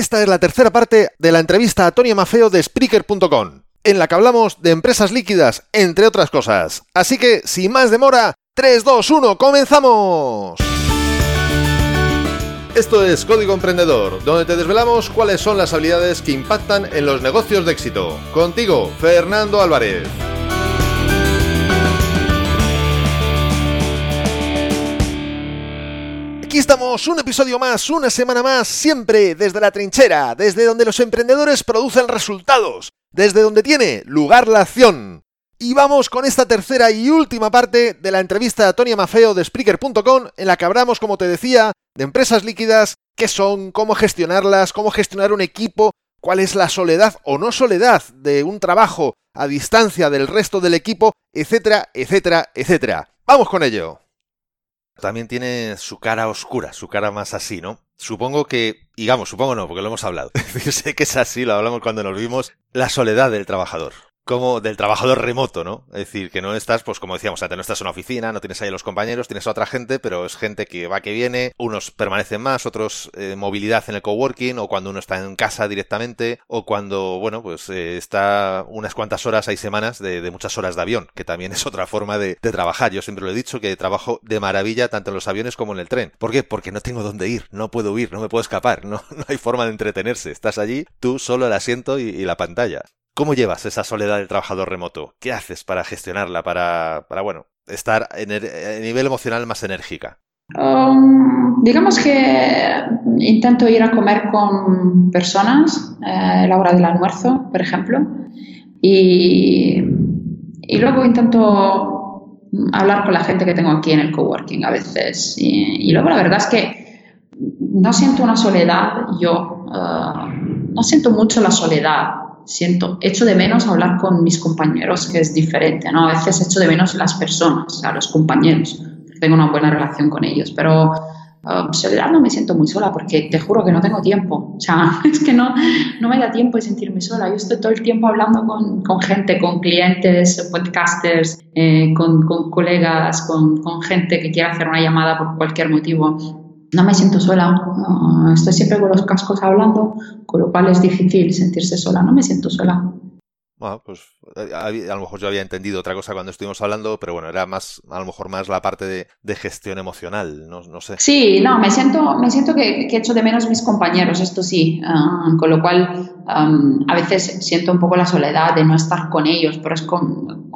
Esta es la tercera parte de la entrevista a Tony Mafeo de Spreaker.com, en la que hablamos de empresas líquidas, entre otras cosas. Así que, sin más demora, 3, 2, 1, ¡comenzamos! Esto es Código Emprendedor, donde te desvelamos cuáles son las habilidades que impactan en los negocios de éxito. Contigo, Fernando Álvarez. Aquí estamos, un episodio más, una semana más, siempre desde la trinchera, desde donde los emprendedores producen resultados, desde donde tiene lugar la acción. Y vamos con esta tercera y última parte de la entrevista a Tony Mafeo de Spreaker.com, en la que hablamos, como te decía, de empresas líquidas, qué son, cómo gestionarlas, cómo gestionar un equipo, cuál es la soledad o no soledad de un trabajo a distancia del resto del equipo, etcétera, etcétera, etcétera. Vamos con ello también tiene su cara oscura, su cara más así, ¿no? Supongo que, digamos, supongo no, porque lo hemos hablado. Sé que es así, lo hablamos cuando nos vimos, la soledad del trabajador como del trabajador remoto, ¿no? Es decir, que no estás, pues como decíamos, no estás en una oficina, no tienes ahí a los compañeros, tienes a otra gente, pero es gente que va, que viene, unos permanecen más, otros eh, movilidad en el coworking, o cuando uno está en casa directamente, o cuando, bueno, pues eh, está unas cuantas horas, hay semanas de, muchas horas de avión, que también es otra forma de, trabajar. Yo siempre lo he dicho, que trabajo de maravilla tanto en los aviones como en el tren. ¿Por qué? Porque no tengo dónde ir, no puedo huir, no me puedo escapar, no, no hay forma de entretenerse. Estás allí, tú solo el asiento y la pantalla. ¿Cómo llevas esa soledad del trabajador remoto? ¿Qué haces para gestionarla, para, para bueno, estar en el, a nivel emocional más enérgica? Um, digamos que intento ir a comer con personas eh, a la hora del almuerzo, por ejemplo, y, y, luego intento hablar con la gente que tengo aquí en el coworking a veces. Y, luego la verdad es que no siento una soledad, yo uh, no siento mucho la soledad siento, echo de menos hablar con mis compañeros, que es diferente, ¿no? A veces echo de menos las personas, a los compañeros, tengo una buena relación con ellos, pero uh, soledad no me siento muy sola porque te juro que no tengo tiempo, o sea, es que no, no me da tiempo de sentirme sola, yo estoy todo el tiempo hablando con, con gente, con clientes, podcasters, eh, con, con, colegas, con, con gente que quiera hacer una llamada por cualquier motivo no me siento sola, estoy siempre con los cascos hablando, con lo cual es difícil sentirse sola, no me siento sola. Bueno, pues eh, a, lo mejor yo había entendido otra cosa cuando estuvimos hablando, pero bueno, era más, a lo mejor más la parte de, gestión emocional, no, no, sé. Sí, no, me siento, me siento que, que echo de menos mis compañeros, esto sí, ah, con lo cual a veces siento un poco la soledad de no estar con ellos, pero es,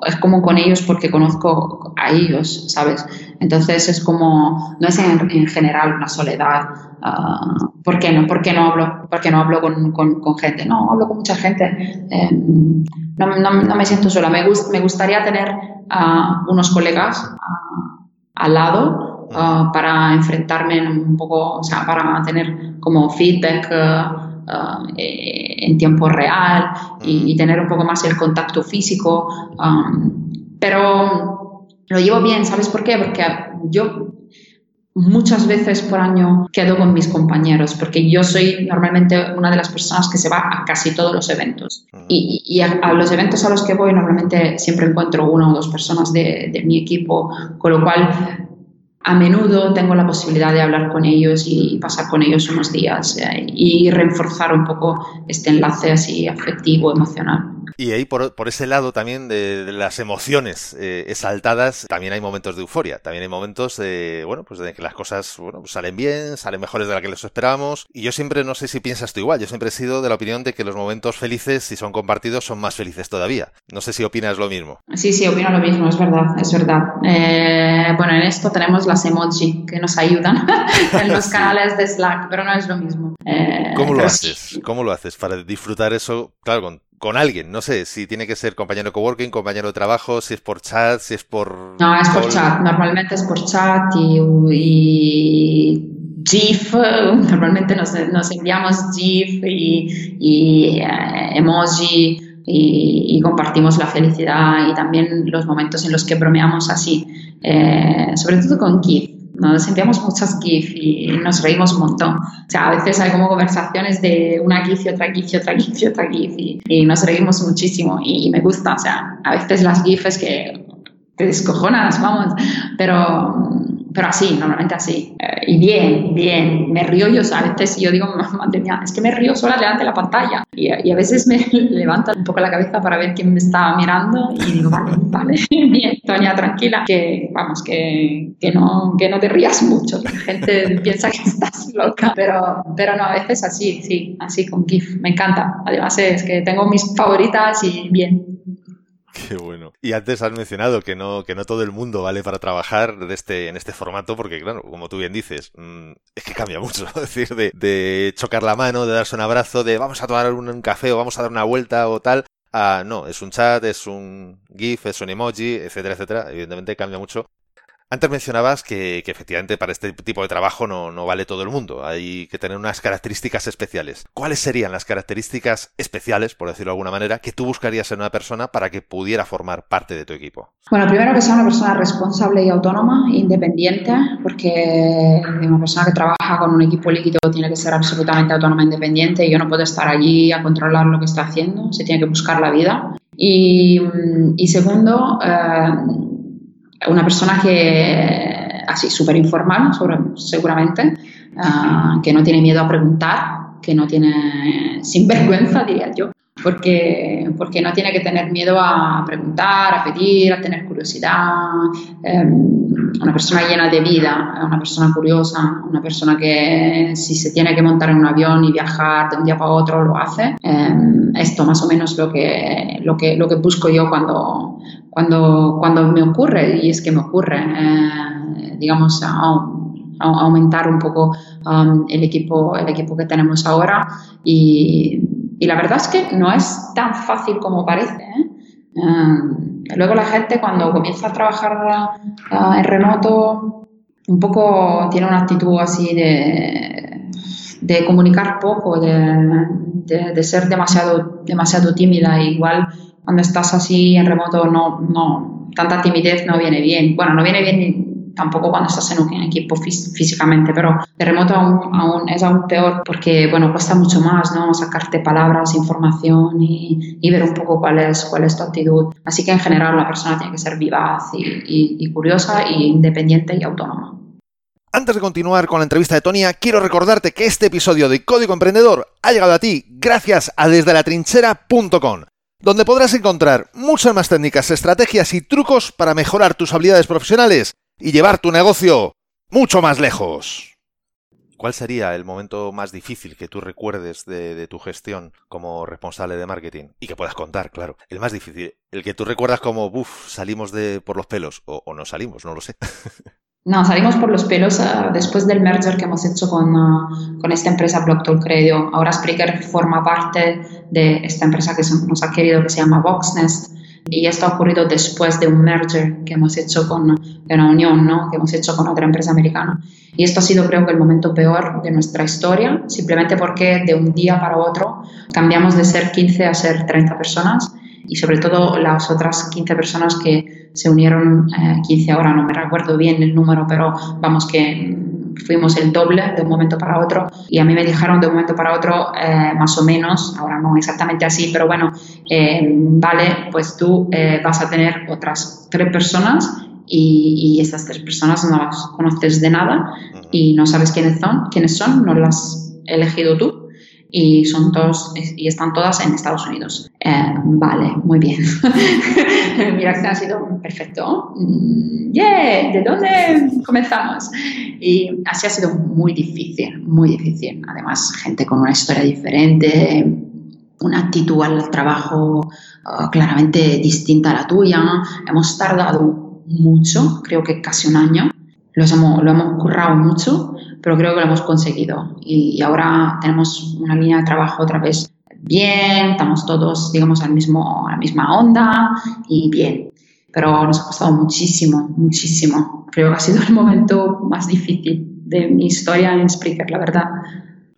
es como con ellos porque conozco a ellos, ¿sabes? Entonces es como, no es en, general una soledad. Uh, ¿Por qué no? ¿Por qué no hablo? ¿Por no hablo con, con, gente? No, hablo con mucha gente. Em, no, no, no, me siento sola. Me, me gustaría tener uh, unos colegas uh, al lado para enfrentarme un poco, o sea, para tener como feedback. Eh, en tiempo real y, y, tener un poco más el contacto físico. Um, pero lo llevo bien, ¿sabes por qué? Porque yo muchas veces por año quedo con mis compañeros, porque yo soy normalmente una de las personas que se va a casi todos los eventos. Y, a, los eventos a los que voy normalmente siempre encuentro una o dos personas de, de mi equipo, con lo cual a menudo tengo la posibilidad de hablar con ellos y pasar con ellos unos días eh, y reforzar un poco este enlace así afectivo, emocional. Y ahí por, por ese lado también de, las emociones eh, exaltadas, también hay momentos de euforia, también hay momentos de, bueno, pues de que las cosas bueno, pues salen bien, salen mejores de lo que les esperábamos. Y yo siempre, no sé si piensas tú igual, yo siempre he sido de la opinión de que los momentos felices, si son compartidos, son más felices todavía. No sé si opinas lo mismo. Sí, sí, opino lo mismo, es verdad, es verdad. Eh, bueno, en esto tenemos las emoji que nos ayudan en los canales de Slack, pero no es lo mismo. Eh, ¿Cómo lo haces? ¿Cómo lo haces para disfrutar eso, claro, con con alguien, no sé, si tiene que ser compañero de coworking, compañero de trabajo, si es por chat, si es por... No, es por chat, normalmente es por chat y, GIF, normalmente nos, enviamos GIF y, eh, emoji y, compartimos la felicidad y también los momentos en los que bromeamos así, eh, sobre todo con GIF nos enviamos muchas GIF y nos reímos un montón. O sea, a veces hay como conversaciones de una GIF y otra GIF y otra GIF y otra GIF y, nos reímos muchísimo y, me gusta. O sea, a veces las GIFs que te descojonas, vamos, pero, pero así, normalmente así. Eh, y bien, bien, me río yo, a veces yo digo, madre mía, es que me río sola delante de la pantalla. Y, y, a veces me levanta un poco la cabeza para ver quién me está mirando y digo, vale, vale, bien, Toña, tranquila, que vamos, que, que, no, que no te rías mucho, la gente piensa que estás loca, pero, pero no, a veces así, sí, así con GIF, me encanta. Además es que tengo mis favoritas y bien. Qué bueno. Y antes has mencionado que no, que no todo el mundo vale para trabajar de este, en este formato, porque claro, como tú bien dices, mm, es que cambia mucho, es decir, de, de, chocar la mano, de darse un abrazo, de vamos a tomar un, café o vamos a dar una vuelta o tal, a no, es un chat, es un GIF, es un emoji, etcétera, etcétera. Evidentemente cambia mucho. Antes mencionabas que, efectivamente para este tipo de trabajo no, vale todo el mundo, hay que tener unas características especiales. ¿Cuáles serían las características especiales, por decirlo de alguna manera, que tú buscarías en una persona para que pudiera formar parte de tu equipo? Bueno, primero que sea una persona responsable y autónoma, independiente, porque una persona que trabaja con un equipo líquido tiene que ser absolutamente autónoma e independiente yo no puedo estar allí a controlar lo que está haciendo, se tiene que buscar la vida. Y, y segundo, eh, una persona que, así, súper informal, seguramente, uh, que no tiene miedo a preguntar, que no tiene sinvergüenza, diría yo, porque, porque no tiene que tener miedo a preguntar, a pedir, a tener curiosidad. Um, una persona llena de vida, una persona curiosa, una persona que si se tiene que montar en un avión y viajar de un día para otro lo hace. Um, esto más o menos lo que, lo que, lo que busco yo cuando, cuando, cuando me ocurre, y es que me ocurre, eh, digamos, a, a aumentar un poco um, el, equipo, el equipo que tenemos ahora. Y, y, la verdad es que no es tan fácil como parece. ¿eh? Uh, luego la gente cuando comienza a trabajar uh, en remoto, un poco tiene una actitud así de, de comunicar poco, de, de, de ser demasiado, demasiado tímida. Igual cuando estás así en remoto, no, no, tanta timidez no viene bien. Bueno, no viene bien tampoco cuando estás en un equipo físicamente, pero de remoto aún, aún, es aún peor porque, bueno, cuesta mucho más, ¿no? Sacarte palabras, información y, y, ver un poco cuál es, cuál es tu actitud. Así que en general la persona tiene que ser vivaz y, y, curiosa, y independiente y autónoma. Antes de continuar con la entrevista de Tonia, quiero recordarte que este episodio de Código Emprendedor ha llegado a ti gracias a desde la trinchera.com donde podrás encontrar muchas más técnicas, estrategias y trucos para mejorar tus habilidades profesionales y llevar tu negocio mucho más lejos. ¿Cuál sería el momento más difícil que tú recuerdes de, tu gestión como responsable de marketing? Y que puedas contar, claro. El más difícil, el que tú recuerdas como, uff, salimos de por los pelos, o, no salimos, no lo sé. No, salimos por los pelos uh, después del merger que hemos hecho con, uh, con esta empresa Blocktalk Credio. Ahora Spreaker forma parte de esta empresa que nos ha querido, que se llama Voxnest. Y esto ha ocurrido después de un merger que hemos hecho con, de una unión, ¿no? que hemos hecho con otra empresa americana. Y esto ha sido, creo que, el momento peor de nuestra historia, simplemente porque de un día para otro cambiamos de ser 15 a ser 30 personas y sobre todo las otras 15 personas que se unieron, eh, 15 ahora no me recuerdo bien el número, pero vamos que fuimos el doble de un momento para otro y a mí me dijeron de un momento para otro eh, más o menos, ahora no exactamente así, pero bueno, eh, vale, pues tú eh, vas a tener otras tres personas y, y, esas tres personas no las conoces de nada y no sabes quiénes son, quiénes son, no las has elegido tú y son todos y están todas en Estados Unidos. Eh, vale, muy bien. Mi reacción ha sido perfecto. Mm, yeah, ¿de dónde comenzamos? Y así ha sido muy difícil, muy difícil. Además, gente con una historia diferente, una actitud al trabajo uh, claramente distinta a la tuya. Hemos tardado mucho, creo que casi un año. Los hemos, lo hemos currado mucho pero creo que lo hemos conseguido y, ahora tenemos una línea de trabajo otra vez bien, estamos todos, digamos, al mismo, a la misma onda y bien. Pero nos ha costado muchísimo, muchísimo. Creo que ha sido el momento más difícil de mi historia en Spreaker, la verdad.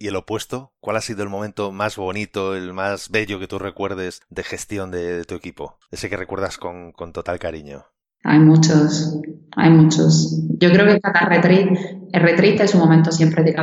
¿Y el opuesto? ¿Cuál ha sido el momento más bonito, el más bello que tú recuerdes de gestión de, de tu equipo? Ese que recuerdas con, con total cariño. Hay muchos, hay muchos. Yo creo que cada retreat, el retreat es un momento siempre de,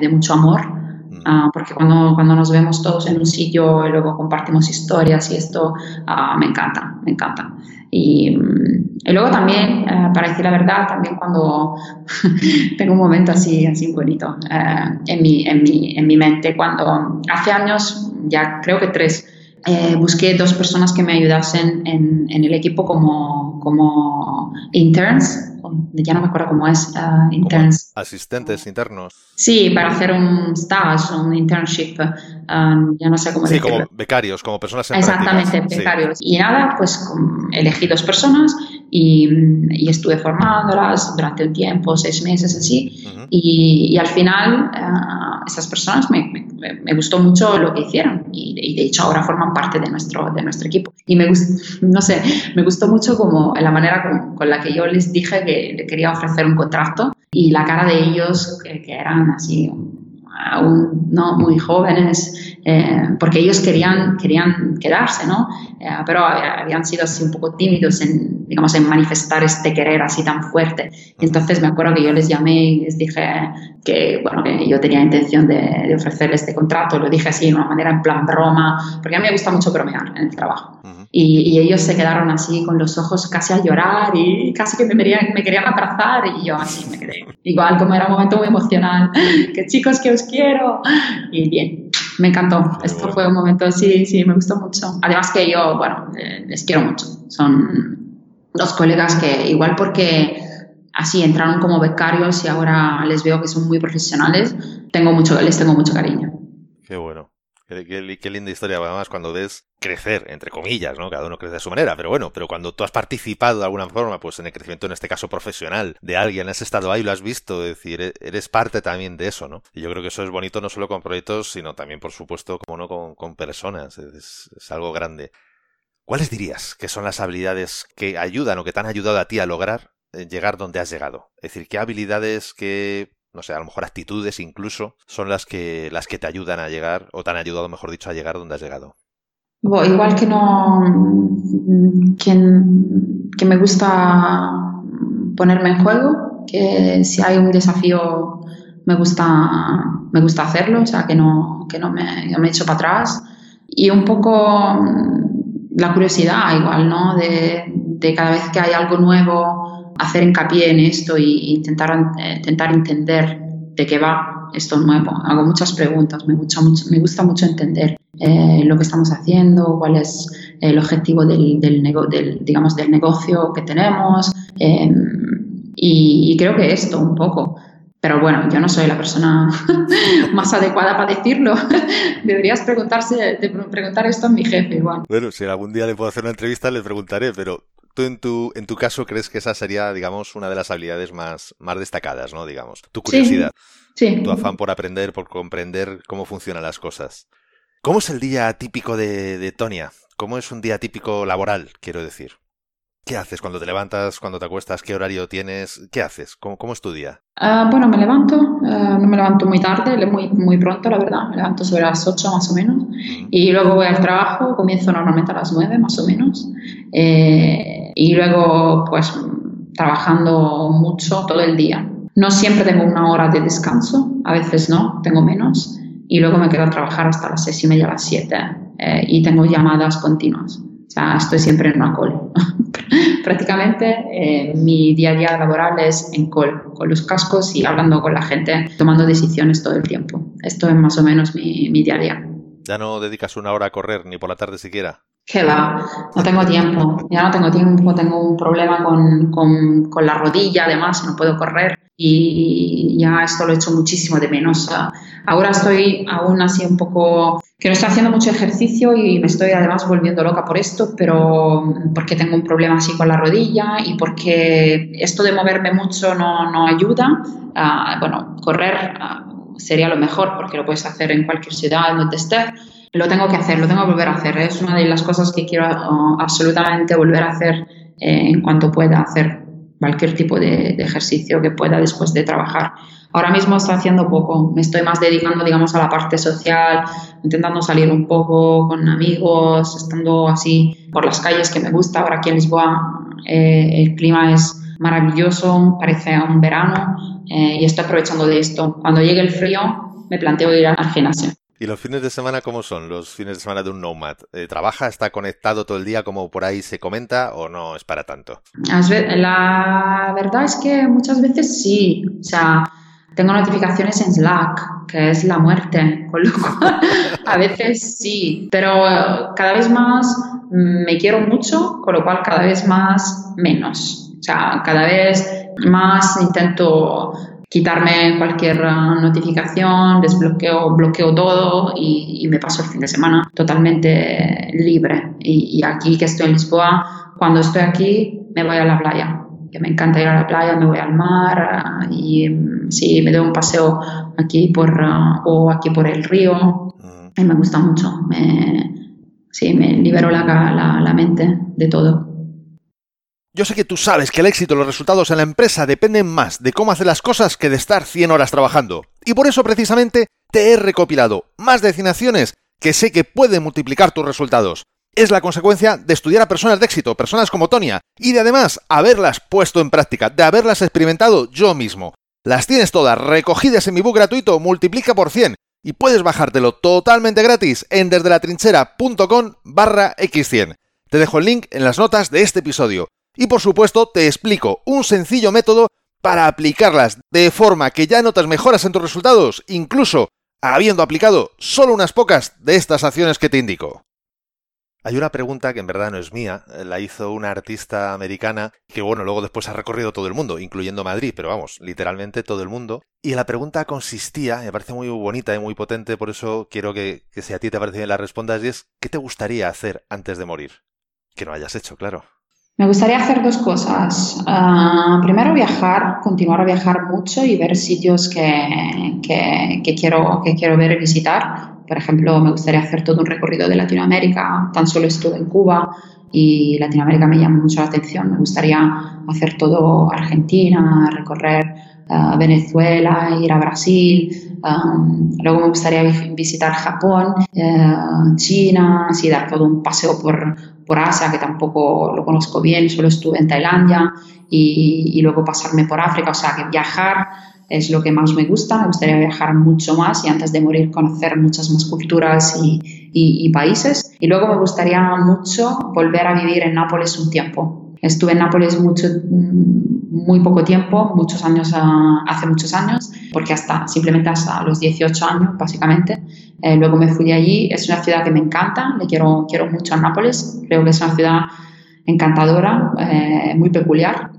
de mucho amor, Ah, porque cuando, cuando nos vemos todos en un sitio y luego compartimos historias y esto, ah, me encanta, me encanta. Y, mm, y luego también, eh, para decir la verdad, también cuando tengo un momento así, así bonito eh, en, mi, en, mi, en mi mente, cuando hace años, ya creo que tres, eh, busqué dos personas que me ayudasen en, en el equipo como, como interns ya no me acuerdo cómo es, uh, interns. Asistentes internos. Sí, para hacer un stage, un internship, um, ya no sé cómo Sí, como becarios, como personas en Exactamente, becarios. Y nada, pues elegí dos personas y, y, estuve formándolas durante un tiempo, seis meses así, y, y, al final uh, esas personas me, me, me, gustó mucho lo que hicieron y, y, de hecho ahora forman parte de nuestro, de nuestro equipo. Y me gustó, no sé, me gustó mucho como la manera con, con la que yo les dije que le quería ofrecer un contrato y la cara de ellos, que, que eran así aún no muy jóvenes, eh, porque ellos querían, querían quedarse, ¿no? Eh, pero habían sido así un poco tímidos en, digamos, en manifestar este querer así tan fuerte. Entonces me acuerdo que yo les llamé y les dije que, bueno, que yo tenía intención de, de ofrecerles este contrato, lo dije así de una manera en plan broma, porque a mí me gusta mucho bromear en el trabajo. Y, y, ellos se quedaron así con los ojos casi a llorar y casi que me, querían, me querían abrazar y yo así me quedé. Igual como era un momento muy emocional, que chicos que os quiero. Y bien, me encantó. Esto fue un momento, sí, sí, me gustó mucho. Además que yo, bueno, eh, les quiero mucho. Son dos colegas que igual porque así entraron como becarios y ahora les veo que son muy profesionales, tengo mucho, les tengo mucho cariño. Qué bueno. Qué, linda historia, además, cuando ves crecer, entre comillas, ¿no? Cada uno crece a su manera, pero bueno, pero cuando tú has participado de alguna forma, pues en el crecimiento, en este caso profesional, de alguien, has estado ahí, lo has visto, es decir, e-, eres parte también de eso, ¿no? Y yo creo que eso es bonito no solo con proyectos, sino también, por supuesto, como no, con, con personas, es, es algo grande. ¿Cuáles dirías que son las habilidades que ayudan o que te han ayudado a ti a lograr eh, llegar donde has llegado? Es decir, ¿qué habilidades, qué no sé, a lo mejor actitudes incluso, son las que, las que te ayudan a llegar, o te han ayudado, mejor dicho, a llegar donde has llegado? Igual que no, que, que me gusta ponerme en juego, que si hay un desafío me gusta, me gusta hacerlo, o sea, que no, que no me, me echo para atrás. Y un poco la curiosidad igual, ¿no? De, de cada vez que hay algo nuevo, hacer hincapié en esto e intentar, eh, intentar entender de qué va esto nuevo. Hago muchas preguntas, me gusta mucho, me gusta mucho entender eh, lo que estamos haciendo, cuál es el objetivo del, del, digamos, del negocio que tenemos eh, y, creo que esto un poco. Pero bueno, yo no soy la persona más adecuada para decirlo. Deberías preguntarse, preguntar esto a mi jefe igual. Bueno, si algún día le puedo hacer una entrevista le preguntaré, pero tú en tu, en tu caso crees que esa sería, digamos, una de las habilidades más, más destacadas, ¿no? Digamos, tu curiosidad, sí, sí. tu afán por aprender, por comprender cómo funcionan las cosas. ¿Cómo es el día típico de, de Tonia? ¿Cómo es un día típico laboral, quiero decir? ¿Qué haces cuando te levantas, cuando te acuestas? ¿Qué horario tienes? ¿Qué haces? ¿Cómo, cómo es tu día? Uh, bueno, me levanto, uh, no me levanto muy tarde, muy, muy pronto, la verdad. Me levanto sobre las 8 más o menos. Y luego voy al trabajo, comienzo normalmente a las 9 más o menos. Eh, y luego, pues, trabajando mucho todo el día. No siempre tengo una hora de descanso, a veces no, tengo menos. Y luego me quedo a trabajar hasta las 6 y media, las 7. Eh, y tengo llamadas continuas. O sea, estoy siempre en una call. Prácticamente eh, mi día a día laboral es en call, con los cascos y hablando con la gente, tomando decisiones todo el tiempo. Esto es más o menos mi, mi día a día. ¿Ya no dedicas una hora a correr ni por la tarde siquiera? Que va, no tengo tiempo, ya no tengo tiempo, tengo un problema con, con, con, la rodilla, además, no puedo correr y ya esto lo he hecho muchísimo de menos. Ahora estoy aún así un poco, que no estoy haciendo mucho ejercicio y me estoy además volviendo loca por esto, pero porque tengo un problema así con la rodilla y porque esto de moverme mucho no, no ayuda. Uh, bueno, correr uh, sería lo mejor porque lo puedes hacer en cualquier ciudad donde estés lo tengo que hacer, lo tengo que volver a hacer. Es una de las cosas que quiero uh, absolutamente volver a hacer eh, en cuanto pueda hacer cualquier tipo de, ejercicio que pueda después de trabajar. Ahora mismo estoy haciendo poco, me estoy más dedicando, digamos, a la parte social, intentando salir un poco con amigos, estando así por las calles que me gusta. Ahora aquí en Lisboa eh, el clima es maravilloso, parece un verano eh, y estoy aprovechando de esto. Cuando llegue el frío, me planteo ir al gimnasio. ¿Y los fines de semana cómo son los fines de semana de un nomad? Eh, ¿Trabaja, está conectado todo el día como por ahí se comenta o no es para tanto? La verdad es que muchas veces sí. O sea, tengo notificaciones en Slack, que es la muerte, con lo cual a veces sí, pero cada vez más me quiero mucho, con lo cual cada vez más menos. O sea, cada vez más intento quitarme cualquier ah, notificación, desbloqueo, bloqueo todo y, me paso el fin de semana totalmente libre. Y, aquí que estoy en Lisboa, cuando estoy aquí me voy a la playa, que me encanta ir a la playa, me voy al mar ah, y mm, sí, me doy un paseo aquí por, ah, o aquí por el río y me gusta mucho. Me, sí, me libero la, la, la mente de todo. Yo sé que tú sabes que el éxito y los resultados en la empresa dependen más de cómo hacer las cosas que de estar 100 horas trabajando. Y por eso precisamente te he recopilado más destinaciones que sé que pueden multiplicar tus resultados. Es la consecuencia de estudiar a personas de éxito, personas como Tonia, y de además haberlas puesto en práctica, de haberlas experimentado yo mismo. Las tienes todas recogidas en mi book gratuito Multiplica por 100 y puedes bajártelo totalmente gratis en desdelatrinchera.com barra x100. Te dejo el link en las notas de este episodio. Y por supuesto te explico un sencillo método para aplicarlas de forma que ya notas mejoras en tus resultados, incluso habiendo aplicado solo unas pocas de estas acciones que te indico. Hay una pregunta que en verdad no es mía, la hizo una artista americana que bueno, luego después ha recorrido todo el mundo, incluyendo Madrid, pero vamos, literalmente todo el mundo. Y la pregunta consistía, me parece muy bonita y muy potente, por eso quiero que, que si a ti te parece bien la respondas, y es ¿qué te gustaría hacer antes de morir? Que no hayas hecho, claro. Me gustaría hacer dos cosas. Ah, primero, viajar, continuar a viajar mucho y ver sitios que, que, quiero, que quiero ver y visitar. Por ejemplo, me gustaría hacer todo un recorrido de Latinoamérica. Tan solo estuve en Cuba y Latinoamérica me llama mucho la atención. Me gustaría hacer todo Argentina, recorrer ah, Venezuela, ir a Brasil. Luego me gustaría visitar Japón, eh, China, así dar todo un paseo por, por Asia, que tampoco lo conozco bien, solo estuve en Tailandia y, luego pasarme por África, o sea que viajar es lo que más me gusta, me gustaría viajar mucho más y antes de morir conocer muchas más culturas y, y países. Y luego me gustaría mucho volver a vivir en Nápoles un tiempo. Estuve en Nápoles mucho, muy poco tiempo, muchos años, hace muchos años, porque hasta simplemente hasta los 18 años, básicamente. Eh, luego me fui allí. Es una ciudad que me encanta, le quiero, quiero mucho a Nápoles. Creo que es una ciudad encantadora, eh, muy peculiar.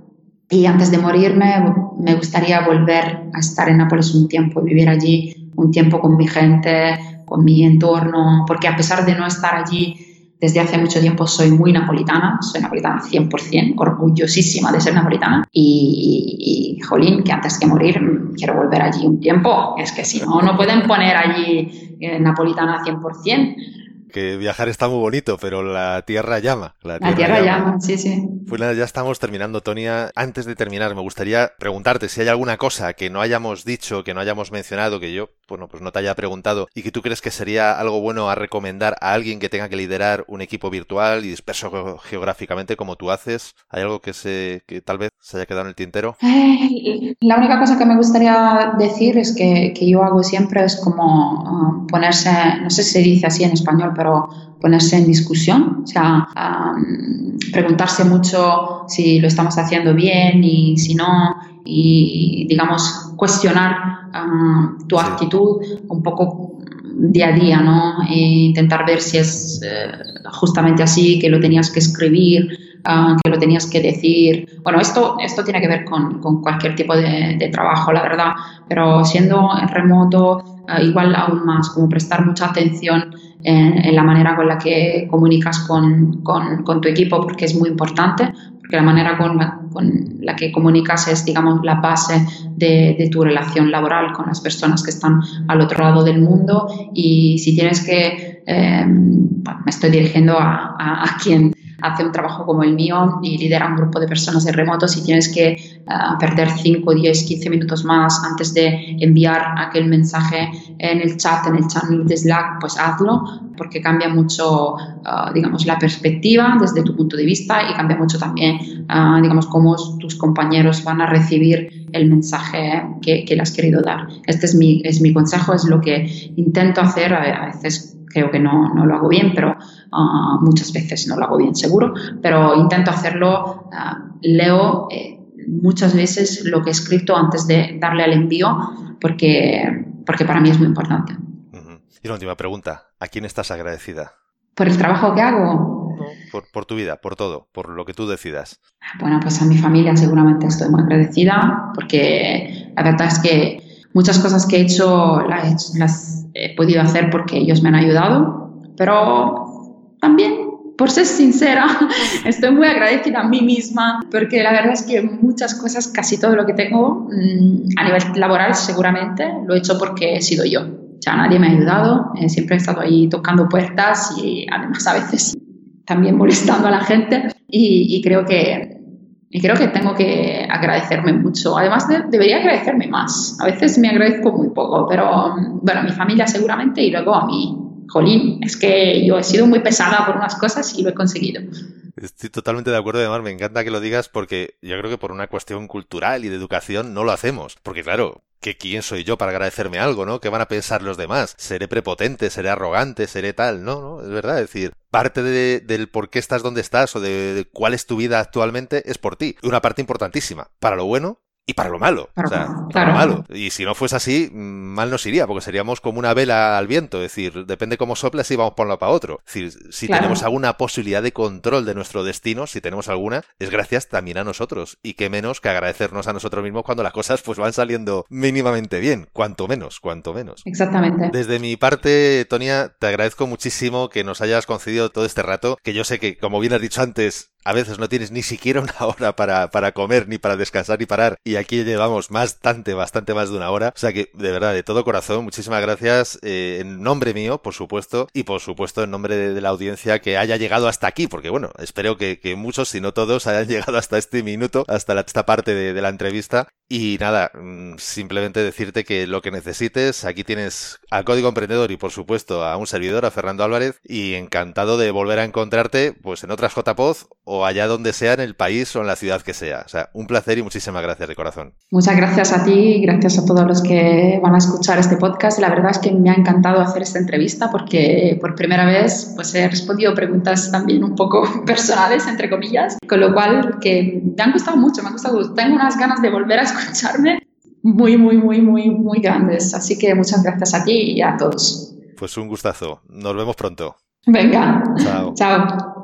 Y antes de morirme, me gustaría volver a estar en Nápoles un tiempo vivir allí un tiempo con mi gente, con mi entorno, porque a pesar de no estar allí desde hace mucho tiempo soy muy napolitana, soy napolitana 100%, orgullosísima de ser napolitana. Y, y, jolín, que antes que morir quiero volver allí un tiempo. Es que si no, no pueden poner allí eh, napolitana 100% que viajar está muy bonito, pero la tierra llama. La tierra, llama. sí, sí. Pues nada, ya estamos terminando, Tonia. Antes de terminar, me gustaría preguntarte si hay alguna cosa que no hayamos dicho, que no hayamos mencionado, que yo, bueno, pues no te haya preguntado y que tú crees que sería algo bueno a recomendar a alguien que tenga que liderar un equipo virtual y disperso geográficamente como tú haces. ¿Hay algo que se, que tal vez se haya quedado en el tintero? Eh, la única cosa que me gustaría decir es que, que yo hago siempre es como uh, ponerse, no sé si se dice así en español, pero pero ponerse en discusión, o sea, preguntarse mucho si lo estamos haciendo bien y si no, y digamos, cuestionar tu actitud un poco día a día, ¿no? E intentar ver si es eh, justamente así, que lo tenías que escribir, que lo tenías que decir. Bueno, esto, esto tiene que ver con, con cualquier tipo de, de, trabajo, la verdad, pero siendo en remoto, eh, igual aún más, como prestar mucha atención en, la manera con la que comunicas con, con, con, tu equipo, porque es muy importante, porque la manera con la, con la que comunicas es, digamos, la base de, de, tu relación laboral con las personas que están al otro lado del mundo y si tienes que, eh, me estoy dirigiendo a, a, a quien hace un trabajo como el mío y lidera un grupo de personas en remoto, si tienes que uh, perder 5, 10, 15 minutos más antes de enviar aquel mensaje en el chat, en el channel de Slack, pues hazlo, porque cambia mucho, uh, digamos, la perspectiva desde tu punto de vista y cambia mucho también, uh, digamos, cómo tus compañeros van a recibir el mensaje que, que le has querido dar. Este es mi, es mi consejo, es lo que intento hacer, a veces creo que no, no lo hago bien, pero uh, muchas veces no lo hago bien seguro, pero intento hacerlo, uh, leo eh, muchas veces lo que he escrito antes de darle al envío, porque, porque para mí es muy importante. Uh -huh. Y la última pregunta, ¿a quién estás agradecida? ¿Por el trabajo que hago? Por, por, tu vida, por todo, por lo que tú decidas. Bueno, pues a mi familia seguramente estoy muy agradecida, porque la verdad es que muchas cosas que he hecho las, las he podido hacer porque ellos me han ayudado, pero también, por ser sincera, estoy muy agradecida a mí misma porque la verdad es que muchas cosas, casi todo lo que tengo mm, a nivel laboral seguramente lo he hecho porque he sido yo. Ya nadie me ha ayudado, eh, siempre he estado ahí tocando puertas y además a veces también molestando a la gente y, y creo que y creo que tengo que agradecerme mucho. Además, de, debería agradecerme más. A veces me agradezco muy poco, pero bueno, a mi familia seguramente y luego a mí. Jolín, es que yo he sido muy pesada por unas cosas y lo he conseguido. Estoy totalmente de acuerdo, además me encanta que lo digas porque yo creo que por una cuestión cultural y de educación no lo hacemos. Porque claro, que quién soy yo para agradecerme algo, ¿no? ¿Qué van a pensar los demás? ¿Seré prepotente? ¿Seré arrogante? ¿Seré tal? No, no, es verdad. Es decir, parte de, del por qué estás donde estás o de, de, cuál es tu vida actualmente es por ti. Una parte importantísima, para lo bueno y para lo malo. Claro, o sea, claro. para lo malo. Y si no fuese así, mal nos iría, porque seríamos como una vela al viento. Es decir, depende cómo sopla si vamos por un lado para otro. Es decir, si Claro. tenemos alguna posibilidad de control de nuestro destino, si tenemos alguna, es gracias también a nosotros. Y qué menos que agradecernos a nosotros mismos cuando las cosas pues van saliendo mínimamente bien. Cuanto menos, cuanto menos. Exactamente. Desde mi parte, Tonia, te agradezco muchísimo que nos hayas concedido todo este rato, que yo sé que, como bien has dicho antes, a veces no tienes ni siquiera una hora para, para comer, ni para descansar, ni parar, y aquí llevamos bastante, bastante más de una hora. O sea que, de verdad, de todo corazón, muchísimas gracias eh, en nombre mío, por supuesto, y por supuesto en nombre de, la audiencia que haya llegado hasta aquí, porque bueno, espero que, muchos, si no todos, hayan llegado hasta este minuto, hasta esta parte de, la entrevista. Y nada, mm, simplemente decirte que lo que necesites, aquí tienes al Código Emprendedor y por supuesto a un servidor, a Fernando Álvarez, y encantado de volver a encontrarte pues en otras JPod o allá donde sea en el país o en la ciudad que sea. O sea, un placer y muchísimas gracias corazón. Muchas gracias a ti y gracias a todos los que van a escuchar este podcast. La verdad es que me ha encantado hacer esta entrevista porque por primera vez pues he respondido preguntas también un poco personales, entre comillas, con lo cual que me han gustado mucho, me han gustado. Tengo unas ganas de volver a escucharme muy, muy, muy, muy, muy grandes. Así que muchas gracias a ti y a todos. Pues un gustazo. Nos vemos pronto. Venga. Chao. Chao.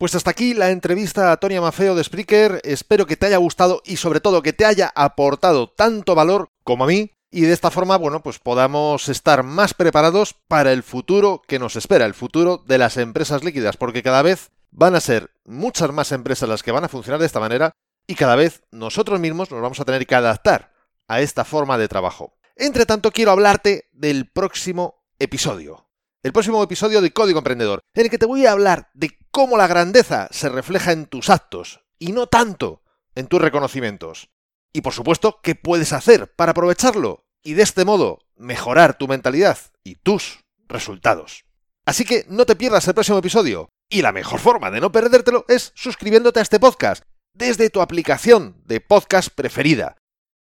Pues hasta aquí la entrevista a Tonia Mafeo de Spreaker. Espero que te haya gustado y sobre todo que te haya aportado tanto valor como a mí. Y de esta forma, bueno, pues podamos estar más preparados para el futuro que nos espera, el futuro de las empresas líquidas, porque cada vez van a ser muchas más empresas las que van a funcionar de esta manera y cada vez nosotros mismos nos vamos a tener que adaptar a esta forma de trabajo. Entre tanto, quiero hablarte del próximo episodio. El próximo episodio de Código Emprendedor, en el que te voy a hablar de cómo la grandeza se refleja en tus actos y no tanto en tus reconocimientos. Y por supuesto, ¿qué puedes hacer para aprovecharlo y de este modo mejorar tu mentalidad y tus resultados? Así que no te pierdas el próximo episodio. Y la mejor forma de no perdértelo es suscribiéndote a este podcast desde tu aplicación de podcast preferida.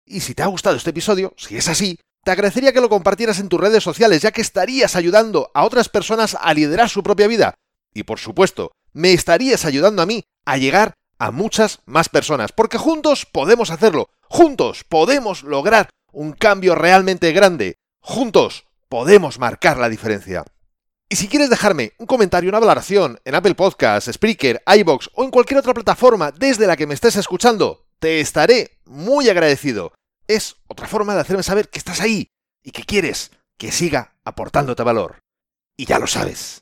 Y si te ha gustado este episodio, si es así, te agradecería que lo compartieras en tus redes sociales, ya que estarías ayudando a otras personas a liderar su propia vida. Y por supuesto, me estarías ayudando a mí a llegar a muchas más personas, porque juntos podemos hacerlo, juntos podemos lograr un cambio realmente grande, juntos podemos marcar la diferencia. Y si quieres dejarme un comentario, una valoración en Apple Podcasts, Spreaker, iBox o en cualquier otra plataforma desde la que me estés escuchando, te estaré muy agradecido. Es otra forma de hacerme saber que estás ahí y que quieres que siga aportándote valor. Y ya lo sabes,